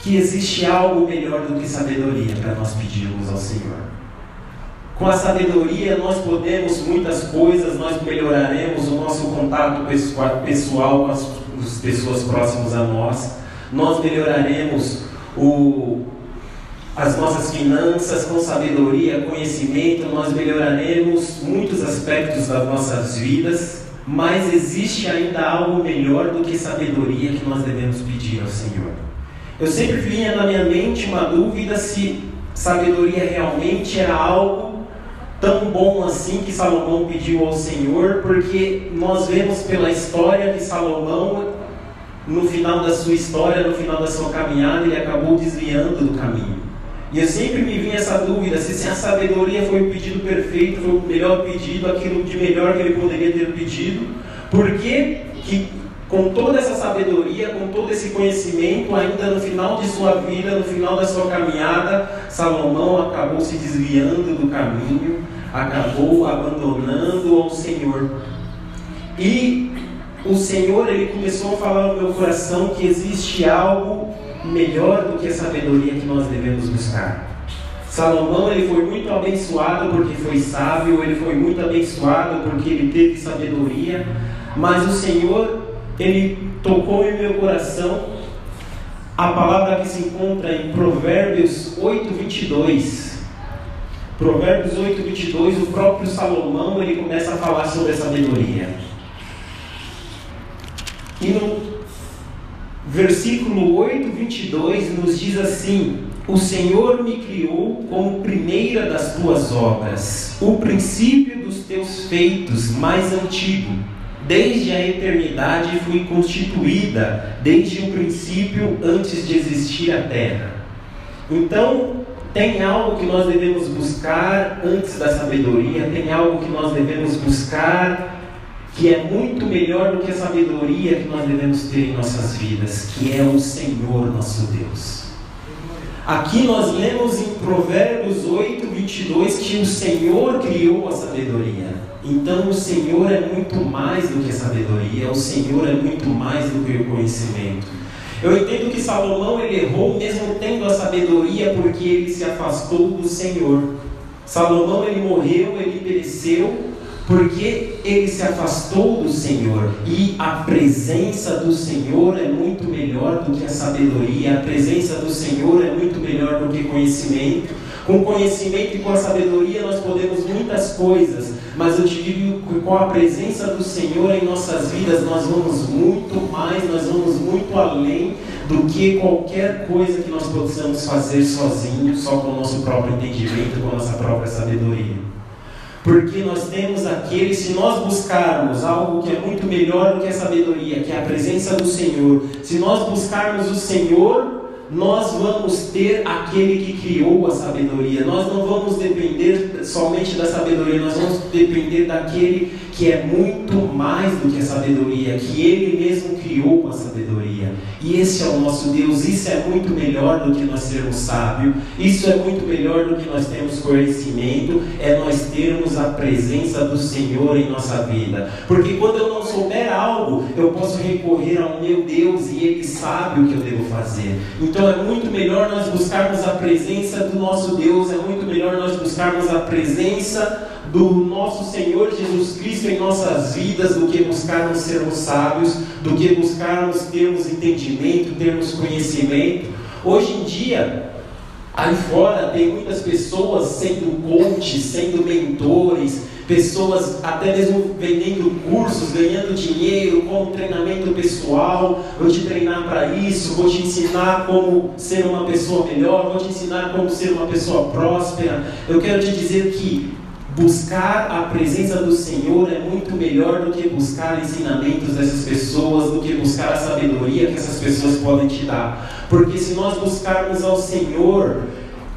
que existe algo melhor do que sabedoria para nós pedirmos ao Senhor. Com a sabedoria, nós podemos muitas coisas, nós melhoraremos o nosso contato pessoal com as pessoas próximas a nós, nós melhoraremos o, as nossas finanças com sabedoria, conhecimento, nós melhoraremos muitos aspectos das nossas vidas, mas existe ainda algo melhor do que sabedoria que nós devemos pedir ao Senhor. Eu sempre vinha na minha mente uma dúvida se sabedoria realmente era algo tão bom assim que Salomão pediu ao Senhor, porque nós vemos pela história que Salomão, no final da sua história, no final da sua caminhada, ele acabou desviando do caminho. E eu sempre me vinha essa dúvida se, a sabedoria foi o pedido perfeito, foi o melhor pedido, aquilo de melhor que ele poderia ter pedido, por que, que com toda essa sabedoria, com todo esse conhecimento, ainda no final de sua vida, no final da sua caminhada, Salomão acabou se desviando do caminho, acabou abandonando ao Senhor. E o Senhor ele começou a falar no meu coração que existe algo melhor do que a sabedoria que nós devemos buscar. Salomão ele foi muito abençoado porque foi sábio, ele foi muito abençoado porque ele teve sabedoria, mas o Senhor ele tocou em meu coração a palavra que se encontra em Provérbios 8, 22. Provérbios 8, 22, o próprio Salomão ele começa a falar sobre a sabedoria. E no versículo 8, 22 nos diz assim: O Senhor me criou como primeira das tuas obras, o princípio dos teus feitos mais antigo Desde a eternidade fui constituída, desde o princípio, antes de existir a terra. Então, tem algo que nós devemos buscar antes da sabedoria, tem algo que nós devemos buscar que é muito melhor do que a sabedoria que nós devemos ter em nossas vidas, que é o Senhor nosso Deus. Aqui nós lemos em Provérbios 8, 22 que o Senhor criou a sabedoria. Então o Senhor é muito mais do que a sabedoria, o Senhor é muito mais do que o conhecimento. Eu entendo que Salomão ele errou mesmo tendo a sabedoria porque ele se afastou do Senhor. Salomão ele morreu, ele pereceu porque ele se afastou do Senhor e a presença do Senhor é muito melhor do que a sabedoria, a presença do Senhor é muito melhor do que conhecimento. Com conhecimento e com a sabedoria nós podemos muitas coisas, mas eu te digo que com a presença do Senhor em nossas vidas nós vamos muito mais, nós vamos muito além do que qualquer coisa que nós possamos fazer sozinhos, só com o nosso próprio entendimento, com a nossa própria sabedoria. Porque nós temos aquele, se nós buscarmos algo que é muito melhor do que a sabedoria, que é a presença do Senhor, se nós buscarmos o Senhor, nós vamos ter aquele que criou a sabedoria. Nós não vamos depender somente da sabedoria, nós vamos depender daquele que é muito mais do que a sabedoria, que ele mesmo criou a sabedoria. E esse é o nosso Deus, isso é muito melhor do que nós sermos sábios, isso é muito melhor do que nós termos conhecimento, é nós termos a presença do Senhor em nossa vida. Porque quando eu não souber algo, eu posso recorrer ao meu Deus e ele sabe o que eu devo fazer. Então é muito melhor nós buscarmos a presença do nosso Deus, é muito melhor nós buscarmos a presença do nosso Senhor Jesus Cristo em nossas vidas do que buscarmos sermos sábios, do que buscarmos termos entendimento, termos conhecimento. Hoje em dia, aí fora tem muitas pessoas sendo coaches, sendo mentores, pessoas até mesmo vendendo cursos, ganhando dinheiro com treinamento pessoal. Vou te treinar para isso, vou te ensinar como ser uma pessoa melhor, vou te ensinar como ser uma pessoa próspera. Eu quero te dizer que Buscar a presença do Senhor é muito melhor do que buscar ensinamentos dessas pessoas, do que buscar a sabedoria que essas pessoas podem te dar. Porque se nós buscarmos ao Senhor,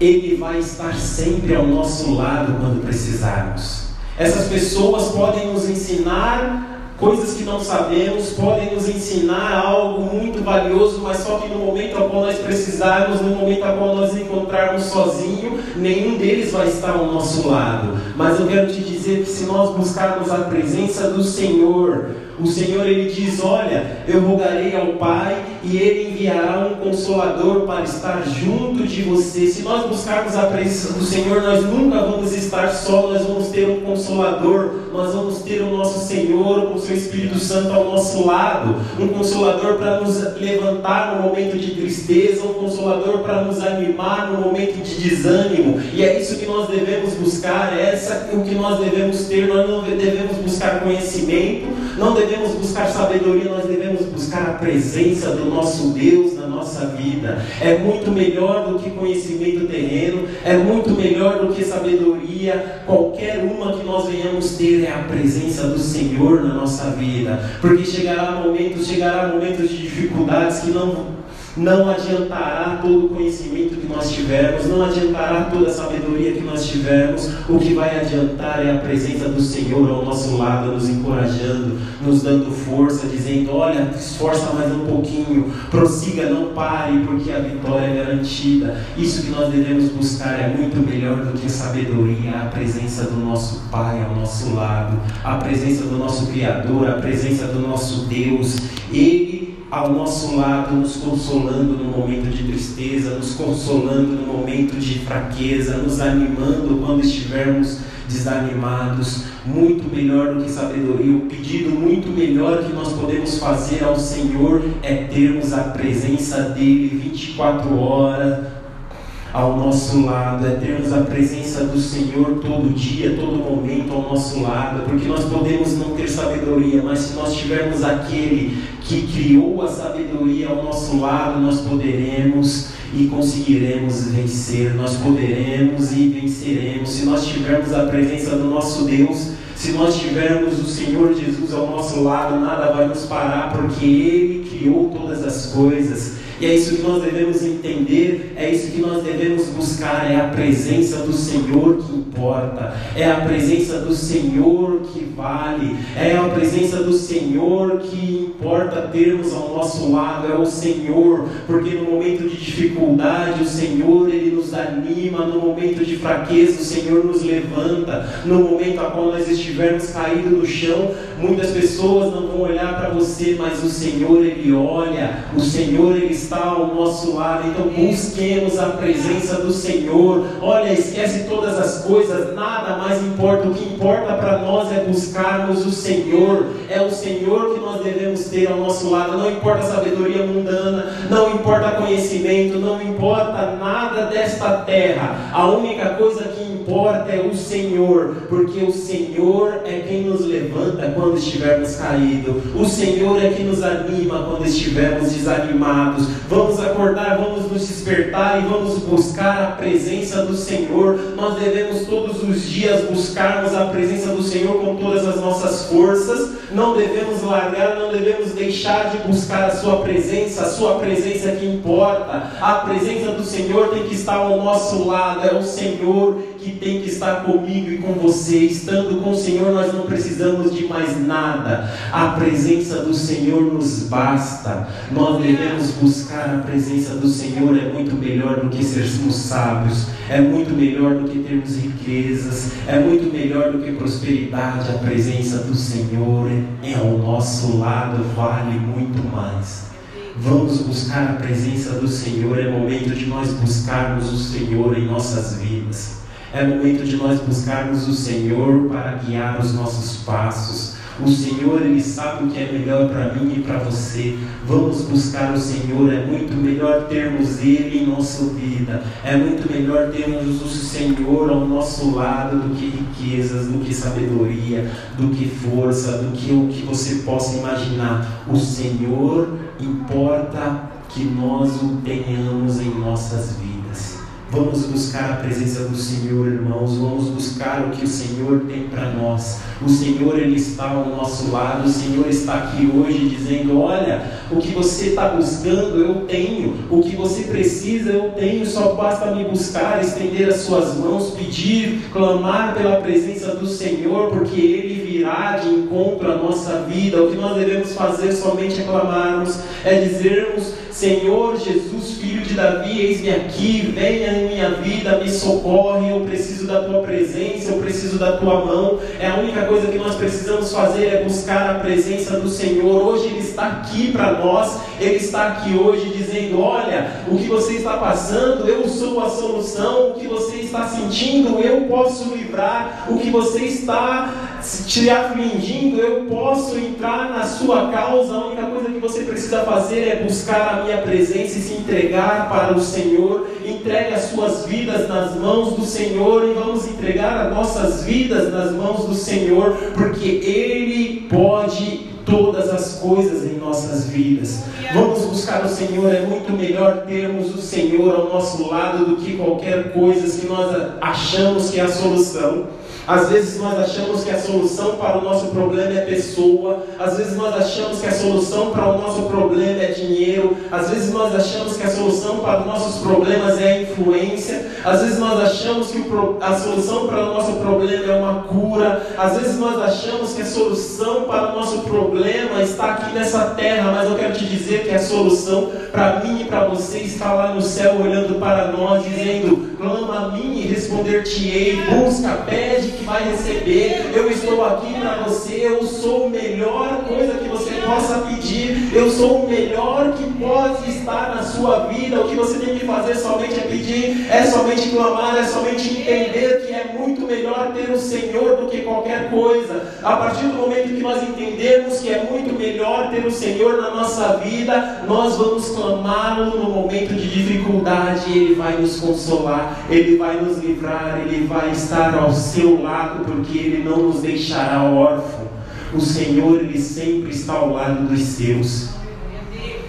Ele vai estar sempre ao nosso lado quando precisarmos. Essas pessoas podem nos ensinar coisas que não sabemos, podem nos ensinar algo muito valioso, mas só que no momento ao qual nós precisarmos, no momento ao qual nós encontrarmos sozinho, nenhum deles vai estar ao nosso lado. Mas eu quero te dizer que se nós buscarmos a presença do Senhor, o Senhor ele diz: Olha, eu rogarei ao Pai e ele enviará um consolador para estar junto de você. Se nós buscarmos a presença do Senhor, nós nunca vamos estar só, nós vamos ter um consolador, nós vamos ter o nosso Senhor com o seu Espírito Santo ao nosso lado, um consolador para nos levantar no momento de tristeza, um consolador para nos animar no momento de desânimo. E é isso que nós devemos buscar, é essa o que nós devemos ter, nós não devemos buscar conhecimento, não devemos buscar sabedoria, nós devemos buscar a presença do nosso Deus na nossa vida. É muito melhor do que conhecimento terreno, é muito melhor do que sabedoria. Qualquer uma que nós venhamos ter é a presença do Senhor na nossa vida. Porque chegará momentos, chegará momentos de dificuldades que não não adiantará todo o conhecimento que nós tivermos, não adiantará toda a sabedoria que nós tivermos. O que vai adiantar é a presença do Senhor ao nosso lado, nos encorajando, nos dando força, dizendo: Olha, esforça mais um pouquinho, prossiga, não pare, porque a vitória é garantida. Isso que nós devemos buscar é muito melhor do que a sabedoria, a presença do nosso Pai ao nosso lado, a presença do nosso Criador, a presença do nosso Deus. Ele ao nosso lado, nos consolando no momento de tristeza, nos consolando no momento de fraqueza, nos animando quando estivermos desanimados. Muito melhor do que sabedoria, o pedido muito melhor que nós podemos fazer ao Senhor é termos a presença dEle 24 horas ao nosso lado, é termos a presença do Senhor todo dia, todo momento ao nosso lado, porque nós podemos não ter sabedoria, mas se nós tivermos aquele que criou a sabedoria ao nosso lado, nós poderemos e conseguiremos vencer, nós poderemos e venceremos. Se nós tivermos a presença do nosso Deus, se nós tivermos o Senhor Jesus ao nosso lado, nada vai nos parar, porque Ele criou todas as coisas. E é isso que nós devemos entender, é isso que nós devemos buscar, é a presença do Senhor que importa, é a presença do Senhor que vale, é a presença do Senhor que importa termos ao nosso lado, é o Senhor, porque no momento de dificuldade o Senhor ele nos anima, no momento de fraqueza o Senhor nos levanta, no momento a qual nós estivermos caídos no chão, muitas pessoas não vão olhar para você, mas o Senhor ele olha, o Senhor ele está está ao nosso lado. Então busquemos a presença do Senhor. Olha, esquece todas as coisas, nada mais importa. O que importa para nós é buscarmos o Senhor. É o Senhor que nós devemos ter ao nosso lado. Não importa a sabedoria mundana, não importa conhecimento, não importa nada desta terra. A única coisa que importa é o Senhor, porque o Senhor é quem nos levanta quando estivermos caídos. O Senhor é quem nos anima quando estivermos desanimados. Vamos acordar, vamos nos despertar e vamos buscar a presença do Senhor. Nós devemos todos os dias buscarmos a presença do Senhor com todas as nossas forças. Não devemos largar, não devemos deixar de buscar a Sua presença. A Sua presença é que importa. A presença do Senhor tem que estar ao nosso lado. É o Senhor que tem que estar comigo e com você. Estando com o Senhor, nós não precisamos de mais nada. A presença do Senhor nos basta. Nós devemos buscar a presença do Senhor. É muito melhor do que sermos sábios. É muito melhor do que termos riquezas. É muito melhor do que prosperidade. A presença do Senhor é ao nosso lado, vale muito mais. Vamos buscar a presença do Senhor. É momento de nós buscarmos o Senhor em nossas vidas. É momento de nós buscarmos o Senhor para guiar os nossos passos. O Senhor, Ele sabe o que é melhor para mim e para você. Vamos buscar o Senhor. É muito melhor termos Ele em nossa vida. É muito melhor termos o Senhor ao nosso lado do que riquezas, do que sabedoria, do que força, do que o que você possa imaginar. O Senhor importa que nós o tenhamos em nossas vidas. Vamos buscar a presença do Senhor, irmãos. Vamos buscar o que o Senhor tem para nós. O Senhor ele está ao nosso lado. O Senhor está aqui hoje dizendo: Olha, o que você está buscando eu tenho. O que você precisa eu tenho. Só basta me buscar, estender as suas mãos, pedir, clamar pela presença do Senhor, porque Ele virá de encontro à nossa vida. O que nós devemos fazer somente é clamarmos, é dizermos Senhor Jesus, filho de Davi, eis-me aqui, venha em minha vida, me socorre, eu preciso da tua presença, eu preciso da tua mão. É a única coisa que nós precisamos fazer é buscar a presença do Senhor. Hoje Ele está aqui para nós, Ele está aqui hoje dizendo: Olha, o que você está passando, eu sou a solução, o que você está sentindo, eu posso livrar, o que você está te afligindo, eu posso entrar na sua causa. A única coisa que você precisa fazer é buscar a minha presença e se entregar para o Senhor. Entregue as suas vidas nas mãos do Senhor e vamos entregar as nossas vidas nas mãos do Senhor, porque Ele pode todas as coisas em nossas vidas. Vamos buscar o Senhor, é muito melhor termos o Senhor ao nosso lado do que qualquer coisa que nós achamos que é a solução. Às vezes nós achamos que a solução para o nosso problema é pessoa, às vezes nós achamos que a solução para o nosso problema é dinheiro, às vezes nós achamos que a solução para os nossos problemas é a influência, às vezes nós achamos que a solução para o nosso problema é uma cura, às vezes nós achamos que a solução para o nosso problema está aqui nessa terra, mas eu quero te dizer que a solução para mim e para você está lá no céu olhando para nós, dizendo: clama a mim e responder-te-ei, busca, pede que vai receber. Eu estou aqui para você. Eu sou a melhor coisa que você possa pedir. Eu sou o melhor que pode estar na sua vida. O que você tem que fazer somente é pedir, é somente clamar, é somente entender é muito melhor ter o Senhor do que qualquer coisa. A partir do momento que nós entendemos que é muito melhor ter o Senhor na nossa vida, nós vamos clamá-lo no momento de dificuldade. Ele vai nos consolar, ele vai nos livrar, ele vai estar ao seu lado, porque Ele não nos deixará órfão. O Senhor, Ele sempre está ao lado dos seus.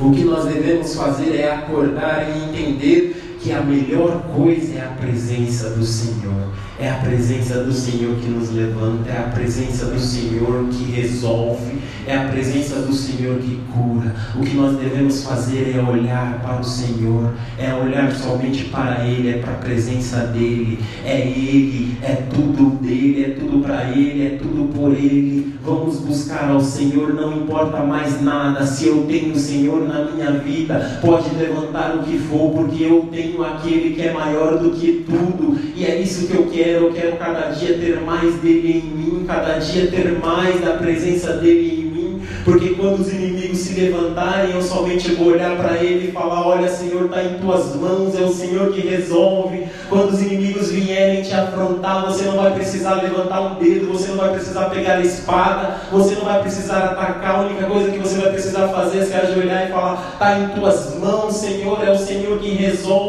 O que nós devemos fazer é acordar e entender que a melhor coisa é a presença do Senhor. É a presença do Senhor que nos levanta, é a presença do Senhor que resolve, é a presença do Senhor que cura. O que nós devemos fazer é olhar para o Senhor, é olhar somente para Ele, é para a presença dEle. É Ele, é tudo dEle, é tudo para Ele, é tudo por Ele. Vamos buscar ao Senhor, não importa mais nada. Se eu tenho o Senhor na minha vida, pode levantar o que for, porque eu tenho aquele que é maior do que tudo, e é isso que eu quero quero, eu quero cada dia ter mais dele em mim, cada dia ter mais da presença dele em mim, porque quando os inimigos se levantarem, eu somente vou olhar para ele e falar: Olha, Senhor, está em tuas mãos, é o Senhor que resolve. Quando os inimigos vierem te afrontar, você não vai precisar levantar um dedo, você não vai precisar pegar a espada, você não vai precisar atacar. A única coisa que você vai precisar fazer é se ajoelhar e falar: Está em tuas mãos, Senhor, é o Senhor que resolve.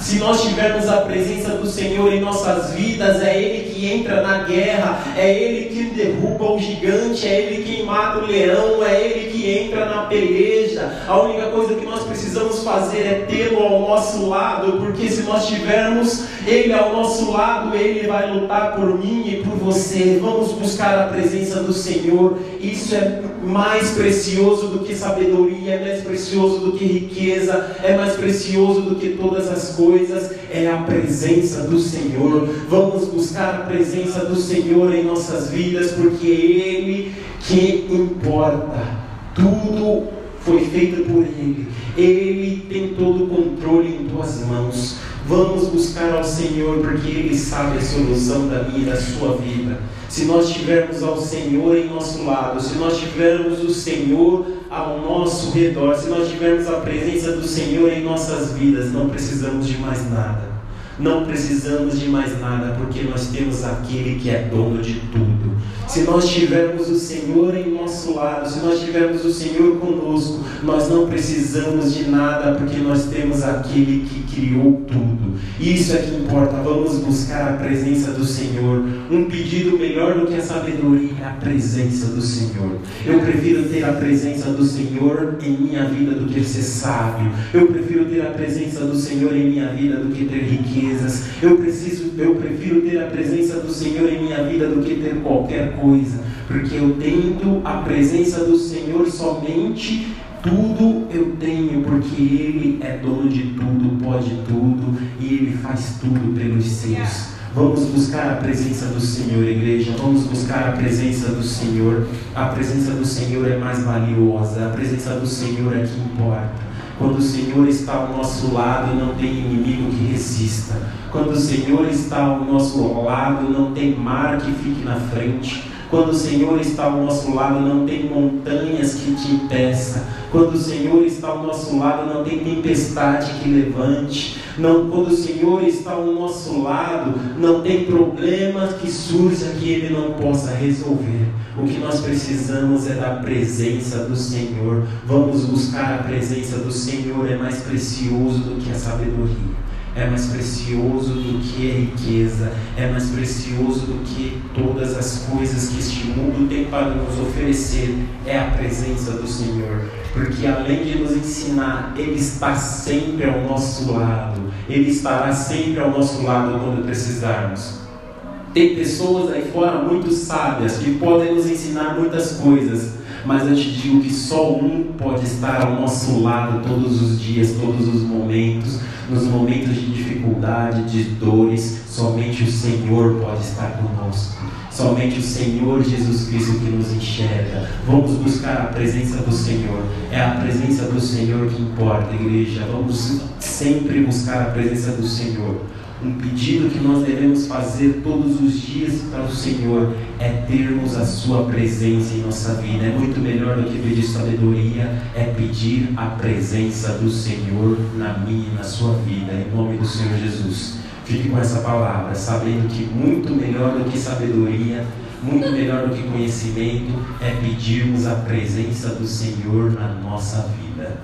Se nós tivermos a presença do Senhor em nossas vidas, é Ele que entra na guerra, é Ele que derruba o gigante, é Ele quem mata o leão, é Ele que entra na peleja. A única coisa que nós precisamos fazer é tê-lo ao nosso lado, porque se nós tivermos Ele ao nosso lado, Ele vai lutar por mim e por você. Vamos buscar a presença do Senhor. Isso é mais precioso do que sabedoria, é mais precioso do que riqueza, é mais precioso do que todas as coisas. É a presença do Senhor. Vamos buscar a presença do Senhor em nossas vidas, porque é Ele que importa. Tudo foi feito por Ele. Ele tem todo o controle em tuas mãos. Vamos buscar ao Senhor, porque Ele sabe a solução da minha e da sua vida. Se nós tivermos ao Senhor em nosso lado, se nós tivermos o Senhor ao nosso redor, se nós tivermos a presença do Senhor em nossas vidas, não precisamos de mais nada. Não precisamos de mais nada, porque nós temos aquele que é dono de tudo. Se nós tivermos o Senhor em nosso lado, se nós tivermos o Senhor conosco, nós não precisamos de nada, porque nós temos aquele que criou tudo. Isso é que importa. Vamos buscar a presença do Senhor. Um pedido melhor do que a sabedoria é a presença do Senhor. Eu prefiro ter a presença do Senhor em minha vida do que ser sábio. Eu prefiro ter a presença do Senhor em minha vida do que ter riquezas. Eu preciso, eu prefiro ter a presença do Senhor em minha vida do que ter qualquer coisa, porque eu tendo a presença do Senhor somente tudo eu tenho, porque Ele é dono de tudo, pode tudo e Ele faz tudo pelos seus. Vamos buscar a presença do Senhor, igreja. Vamos buscar a presença do Senhor. A presença do Senhor é mais valiosa. A presença do Senhor é que importa. Quando o Senhor está ao nosso lado, não tem inimigo que resista. Quando o Senhor está ao nosso lado, não tem mar que fique na frente. Quando o Senhor está ao nosso lado, não tem montanhas que te impeça. Quando o Senhor está ao nosso lado, não tem tempestade que levante. Não, quando o Senhor está ao nosso lado, não tem problemas que surja que Ele não possa resolver. O que nós precisamos é da presença do Senhor. Vamos buscar a presença do Senhor, é mais precioso do que a sabedoria é mais precioso do que a riqueza, é mais precioso do que todas as coisas que este mundo tem para nos oferecer, é a presença do Senhor. Porque além de nos ensinar, Ele está sempre ao nosso lado, Ele estará sempre ao nosso lado quando precisarmos. Tem pessoas aí fora muito sábias que podem nos ensinar muitas coisas, mas eu te digo que só um pode estar ao nosso lado todos os dias, todos os momentos, nos momentos de dificuldade, de dores, somente o Senhor pode estar conosco. Somente o Senhor Jesus Cristo que nos enxerga. Vamos buscar a presença do Senhor. É a presença do Senhor que importa, igreja. Vamos sempre buscar a presença do Senhor. Um pedido que nós devemos fazer todos os dias para o Senhor é termos a Sua presença em nossa vida. É muito melhor do que pedir sabedoria, é pedir a presença do Senhor na minha e na sua vida, em nome do Senhor Jesus. Fique com essa palavra, sabendo que muito melhor do que sabedoria, muito melhor do que conhecimento, é pedirmos a presença do Senhor na nossa vida.